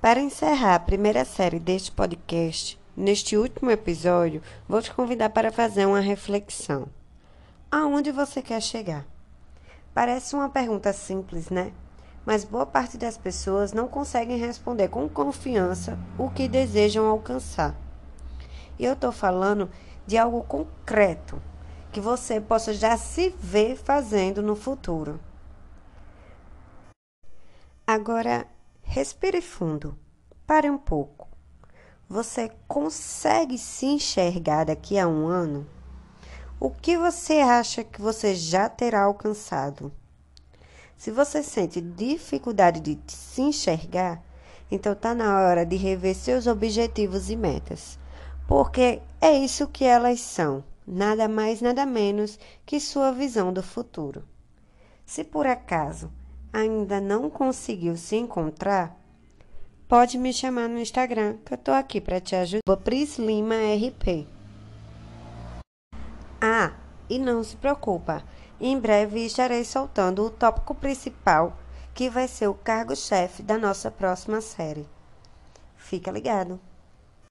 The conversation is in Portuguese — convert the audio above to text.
Para encerrar a primeira série deste podcast, neste último episódio, vou te convidar para fazer uma reflexão. Aonde você quer chegar? Parece uma pergunta simples, né? Mas boa parte das pessoas não conseguem responder com confiança o que desejam alcançar. E eu estou falando de algo concreto que você possa já se ver fazendo no futuro. Agora, respire fundo. Pare um pouco. Você consegue se enxergar daqui a um ano? O que você acha que você já terá alcançado? Se você sente dificuldade de se enxergar, então está na hora de rever seus objetivos e metas, porque é isso que elas são, nada mais, nada menos que sua visão do futuro. Se por acaso ainda não conseguiu se encontrar, pode me chamar no Instagram, que eu estou aqui para te ajudar. Pris Lima RP. Ah, e não se preocupa, em breve estarei soltando o tópico principal, que vai ser o cargo-chefe da nossa próxima série. Fica ligado!